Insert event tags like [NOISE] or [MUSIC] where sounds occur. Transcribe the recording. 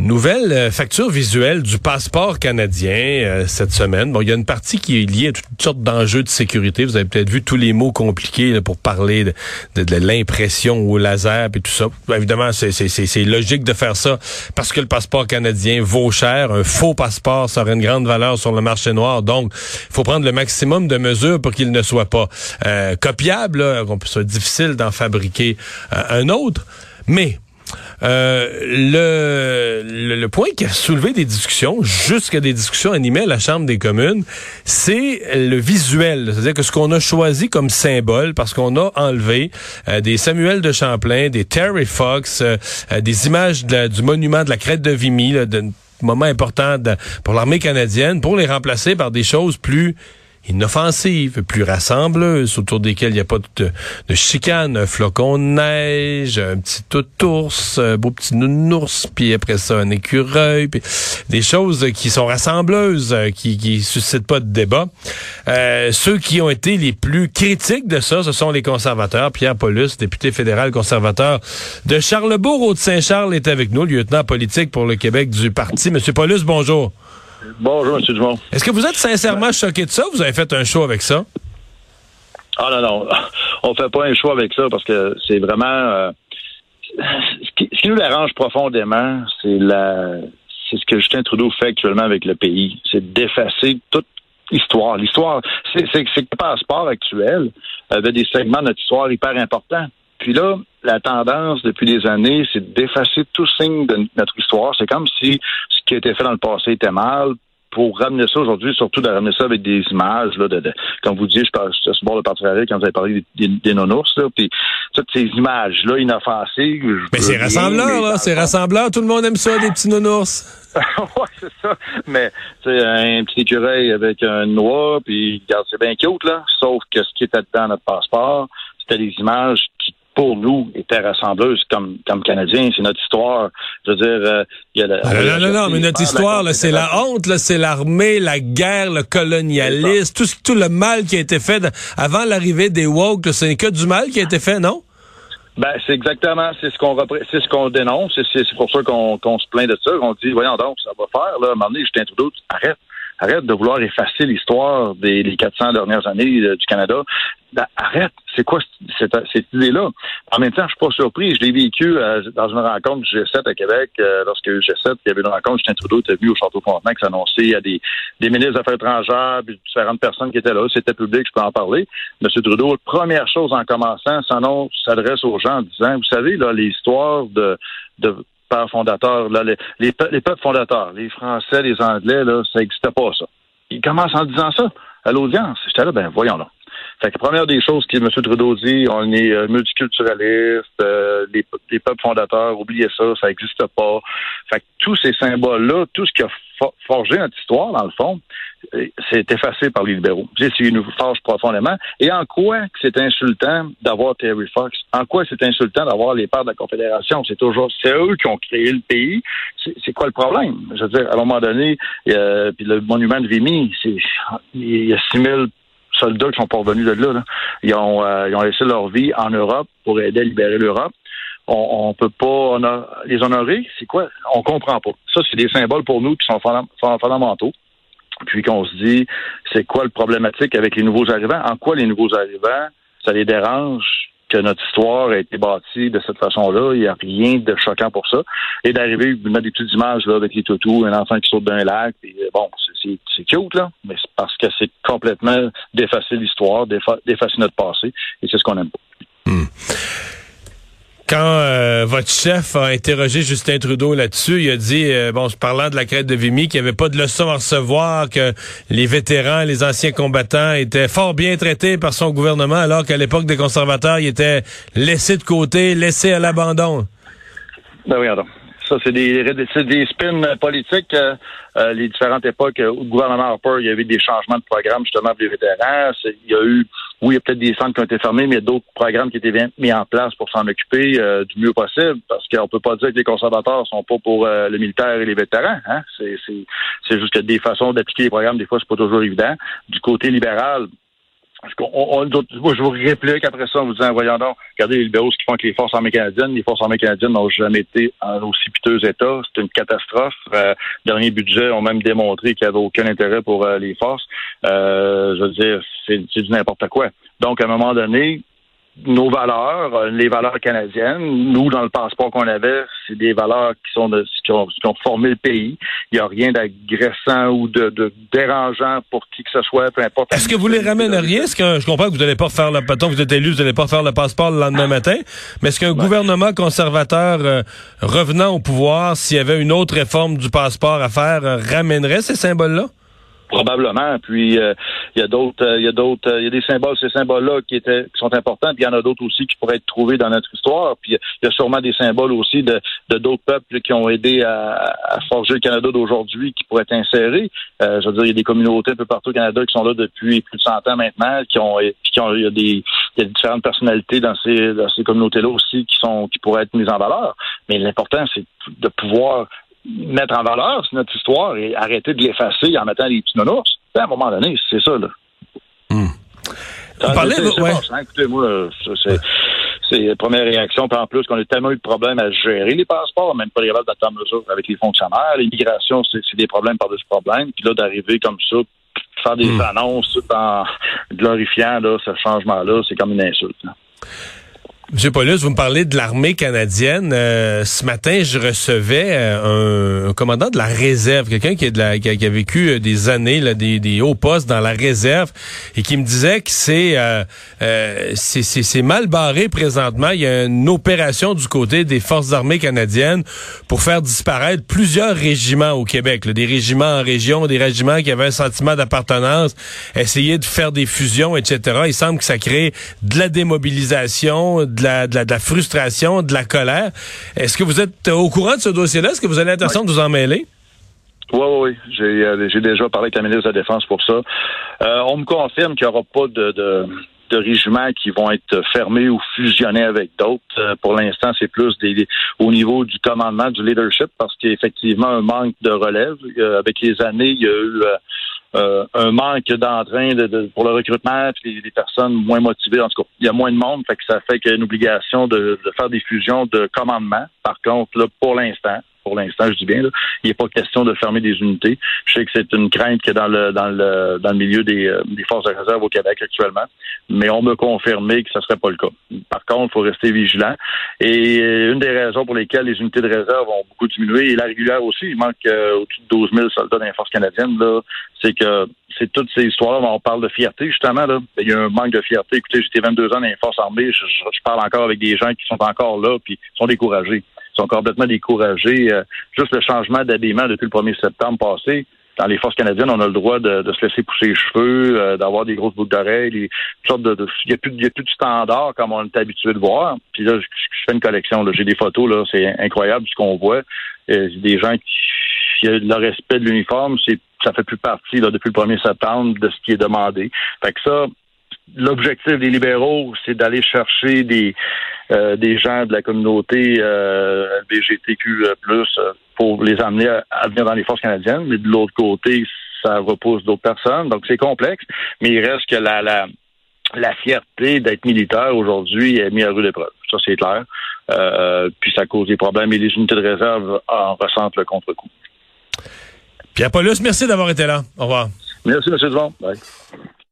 Nouvelle euh, facture visuelle du passeport canadien euh, cette semaine. Bon, il y a une partie qui est liée à toutes sortes d'enjeux de sécurité. Vous avez peut-être vu tous les mots compliqués pour parler de, de, l'impression au laser et tout ça. évidemment, c'est logique de faire ça parce que le passeport canadien vaut cher. Un faux passeport, ça aurait une grande valeur sur le marché noir. Donc, il faut prendre le maximum de mesures pour qu'il ne soit pas euh, copiable, qu'on soit difficile d'en fabriquer un autre. Mais euh, le, le, point qui a soulevé des discussions, jusqu'à des discussions animées à la Chambre des communes, c'est le visuel. C'est-à-dire que ce qu'on a choisi comme symbole, parce qu'on a enlevé euh, des Samuel de Champlain, des Terry Fox, euh, des images du monument de la crête de Vimy, d'un moment important pour l'armée canadienne, pour les remplacer par des choses plus inoffensive, plus rassembleuse, autour desquelles il n'y a pas de, de, chicane, un flocon de neige, un petit tout ours, un beau petit nounours, puis après ça un écureuil, puis des choses qui sont rassembleuses, qui qui suscitent pas de débat. Euh, ceux qui ont été les plus critiques de ça, ce sont les conservateurs. Pierre Paulus, député fédéral conservateur de Charlebourg, Haute-Saint-Charles, est avec nous, lieutenant politique pour le Québec du parti. Monsieur Paulus, bonjour. Bonjour, M. Dumont. Est-ce que vous êtes sincèrement choqué de ça? Vous avez fait un show avec ça? Ah non, non. On fait pas un show avec ça parce que c'est vraiment... Euh, ce, qui, nous dérange profondément, c'est la... C'est ce que Justin Trudeau fait actuellement avec le pays. C'est d'effacer toute histoire. L'histoire, c'est que le passeport actuel avait des segments de notre histoire hyper importants. Puis là, la tendance depuis des années, c'est d'effacer tout signe de notre histoire. C'est comme si ce qui a été fait dans le passé était mal, pour ramener ça aujourd'hui, surtout de ramener ça avec des images, là, de, comme vous dites, je parle ce bord de partenariat quand vous avez parlé des, des nounours, là, puis toutes ces images-là inoffensives. Mais c'est rassembleur, là, c'est rassembleur, tout le monde aime ça, des petits nounours. [LAUGHS] oui, c'est ça. Mais c'est un petit écureuil avec un noix, puis regarde, c'est bien cute, là. Sauf que ce qui était dans notre passeport, c'était des images qui pour nous, était rassembleuse comme, comme Canadiens. C'est notre histoire. Je veux dire, euh, il y a la, ah, non, non, non, mais notre histoire, c'est la honte, c'est l'armée, la guerre, le colonialisme, tout, tout le mal qui a été fait avant l'arrivée des woke. C'est que du mal qui a été fait, non? Ben, c'est exactement, c'est ce qu'on c'est ce qu'on dénonce, c'est pour ça qu'on se plaint de ça, On dit, voyons donc, ça va faire, là, à un moment donné, Justin Trudeau, arrête, arrête de vouloir effacer l'histoire des les 400 dernières années euh, du Canada. Ben, arrête, c'est quoi cette, idée-là? En même temps, je suis pas surpris. Je l'ai vécu euh, dans une rencontre du G7 à Québec. Euh, lorsque le G7, il y avait une rencontre, Justin Trudeau était venu au Château Frontenac s'annoncer à des, des ministres des Affaires étrangères, puis différentes personnes qui étaient là. C'était public, je peux en parler. Monsieur Trudeau, première chose en commençant, son s'adresse aux gens en disant, vous savez, là, l'histoire de, de là, les, les, peuples fondateurs, les Français, les Anglais, là, ça n'existait pas, ça. Il commence en disant ça à l'audience. J'étais là, ben voyons là. Fait que première des choses que M. Trudeau dit, on est euh, multiculturaliste, euh, les, peuples fondateurs, oubliez ça, ça n'existe pas. Fait que tous ces symboles-là, tout ce qui a forgé notre histoire, dans le fond, euh, c'est effacé par les libéraux. C'est nous forge profondément. Et en quoi c'est insultant d'avoir Terry Fox? En quoi c'est insultant d'avoir les pères de la Confédération? C'est toujours, c'est eux qui ont créé le pays. C'est quoi le problème? Je veux dire, à un moment donné, puis le monument de Vimy, il y a 6000 soldats qui sont parvenus de là. Ils, ont, euh, ils ont laissé leur vie en Europe pour aider à libérer l'Europe. On, on peut pas les honorer. C'est quoi? On comprend pas. Ça, c'est des symboles pour nous qui sont fondamentaux. Puis qu'on se dit, c'est quoi le problématique avec les nouveaux arrivants? En quoi les nouveaux arrivants, ça les dérange? Que notre histoire a été bâtie de cette façon-là. Il n'y a rien de choquant pour ça. Et d'arriver, de mettre des petites images là, avec les toutous, un enfant qui saute d'un lac, puis bon, c'est cute, là, mais c'est parce que c'est complètement d'effacer l'histoire, d'effacer notre passé, et c'est ce qu'on aime pas. Hmm. Quand euh, votre chef a interrogé Justin Trudeau là-dessus, il a dit, euh, bon, parlant de la crête de Vimy, qu'il n'y avait pas de leçon à recevoir, que les vétérans, les anciens combattants étaient fort bien traités par son gouvernement, alors qu'à l'époque des conservateurs, ils étaient laissés de côté, laissés à l'abandon. Ben oui, alors. Ça, c'est des, des spins politiques. Euh, euh, les différentes époques, au gouvernement Harper, il y avait des changements de programme justement pour les vétérans. Il y a eu, oui, il y a peut-être des centres qui ont été fermés, mais il y a d'autres programmes qui étaient mis en place pour s'en occuper euh, du mieux possible, parce qu'on peut pas dire que les conservateurs sont pas pour le militaire et les vétérans. Hein? C'est juste que des façons d'appliquer les programmes, des fois, c'est pas toujours évident. Du côté libéral, je vous réplique après ça en vous disant, voyons donc, regardez les libéraux, ce qu'ils font avec les forces armées canadiennes. Les forces armées canadiennes n'ont jamais été en aussi piteux état. C'est une catastrophe. Euh, dernier budget ont même démontré qu'il n'y avait aucun intérêt pour euh, les forces. Euh, je veux dire, c'est du n'importe quoi. Donc, à un moment donné, nos valeurs, euh, les valeurs canadiennes. Nous, dans le passeport qu'on avait, c'est des valeurs qui sont de, qui, ont, formé le pays. Il n'y a rien d'agressant ou de, dérangeant pour qui que ce soit, peu importe. Est-ce que vous les ramèneriez? Est-ce que je comprends que vous n'allez pas faire le patron, vous êtes élu, vous n'allez pas faire le passeport le lendemain matin, mais est-ce qu'un gouvernement conservateur euh, revenant au pouvoir, s'il y avait une autre réforme du passeport à faire, euh, ramènerait ces symboles-là? Probablement. Puis euh, il y a d'autres, euh, il y a d'autres, euh, il y a des symboles, ces symboles-là qui étaient, qui sont importants. Puis il y en a d'autres aussi qui pourraient être trouvés dans notre histoire. Puis il y a sûrement des symboles aussi de, de d'autres peuples qui ont aidé à, à forger le Canada d'aujourd'hui qui pourraient être insérés. je veux dire, il y a des communautés un peu partout au Canada qui sont là depuis plus de 100 ans maintenant, qui ont, qui ont, il y a des, il y a différentes personnalités dans ces, dans ces communautés-là aussi qui sont, qui pourraient être mises en valeur. Mais l'important, c'est de pouvoir mettre en valeur notre histoire et arrêter de l'effacer en mettant des petits nounours. À un moment donné, c'est ça, là. Hmm. Vous parlez, ouais. Hein. écoutez, moi, c'est c'est la première réaction. Puis en plus, qu'on a tellement eu de problèmes à gérer les passeports, même pas capable d'attendre mesure avec les fonctionnaires. L'immigration, c'est des problèmes par-dessus problèmes. Puis là, d'arriver comme ça, faire des hmm. annonces en glorifiant là, ce changement-là, c'est comme une insulte. Monsieur Paulus, vous me parlez de l'armée canadienne. Euh, ce matin, je recevais euh, un, commandant de la réserve, quelqu'un qui, qui, qui, a vécu euh, des années, là, des, hauts postes dans la réserve, et qui me disait que c'est c'est mal barré présentement. Il y a une opération du côté des forces armées canadiennes pour faire disparaître plusieurs régiments au Québec, des régiments en région, des régiments qui avaient un sentiment d'appartenance, essayer de faire des fusions, etc. Il semble que ça crée de la démobilisation la, frustration, de la colère. Est-ce que vous êtes au courant de ce dossier-là? Est-ce que vous avez l'intention de vous en mêler? Oui, oui, oui. Euh, j'ai déjà parlé avec la ministre de la Défense pour ça. Euh, on me confirme qu'il n'y aura pas de, de, régiments qui vont être fermés ou fusionnés avec d'autres. Euh, pour l'instant, c'est plus au niveau du commandement, du leadership, parce qu'il y a effectivement un manque de relève. avec les années, il y a eu euh, un manque d'entrain de, pour le recrutement, puis des, personnes moins motivées. En tout cas, il y a moins de monde, fait que ça fait qu'il y a une obligation de, de faire des fusions de commandement. Par contre, là, pour l'instant, pour l'instant, je dis bien, il n'est pas question de fermer des unités. Je sais que c'est une crainte qui est dans le dans le dans le milieu des, euh, des forces de réserve au Québec actuellement, mais on me confirmé que ce serait pas le cas. Par contre, il faut rester vigilant. Et euh, une des raisons pour lesquelles les unités de réserve ont beaucoup diminué, et la régulière aussi, il manque euh, au-dessus de 12 000 soldats dans les forces canadiennes, là, c'est que c'est toutes ces histoires là on parle de fierté, justement. Là. Il y a un manque de fierté. Écoutez, j'étais 22 ans dans les forces armées, je, je parle encore avec des gens qui sont encore là, puis sont découragés sont complètement découragés. Euh, juste le changement d'habillement depuis le 1er septembre passé, dans les forces canadiennes, on a le droit de, se laisser pousser les cheveux, euh, d'avoir des grosses boucles d'oreilles, il n'y a, a plus de standard comme on est habitué de voir. Puis là, je, fais une collection, j'ai des photos, là, c'est incroyable ce qu'on voit. Euh, des gens qui, le respect de l'uniforme, c'est ça fait plus partie là, depuis le 1er septembre de ce qui est demandé. Fait que ça, l'objectif des libéraux, c'est d'aller chercher des euh, des gens de la communauté euh, LGBTQ+, euh, pour les amener à, venir dans les forces canadiennes, mais de l'autre côté, ça repose d'autres personnes. Donc c'est complexe, mais il reste que la, la, la fierté d'être militaire aujourd'hui est mise à rude épreuve. Ça, c'est clair. Euh, puis ça cause des problèmes et les unités de réserve en ressentent le contre-coup. Pierre Paulus, merci d'avoir été là. Au revoir. Merci, M. Duvon. Bye.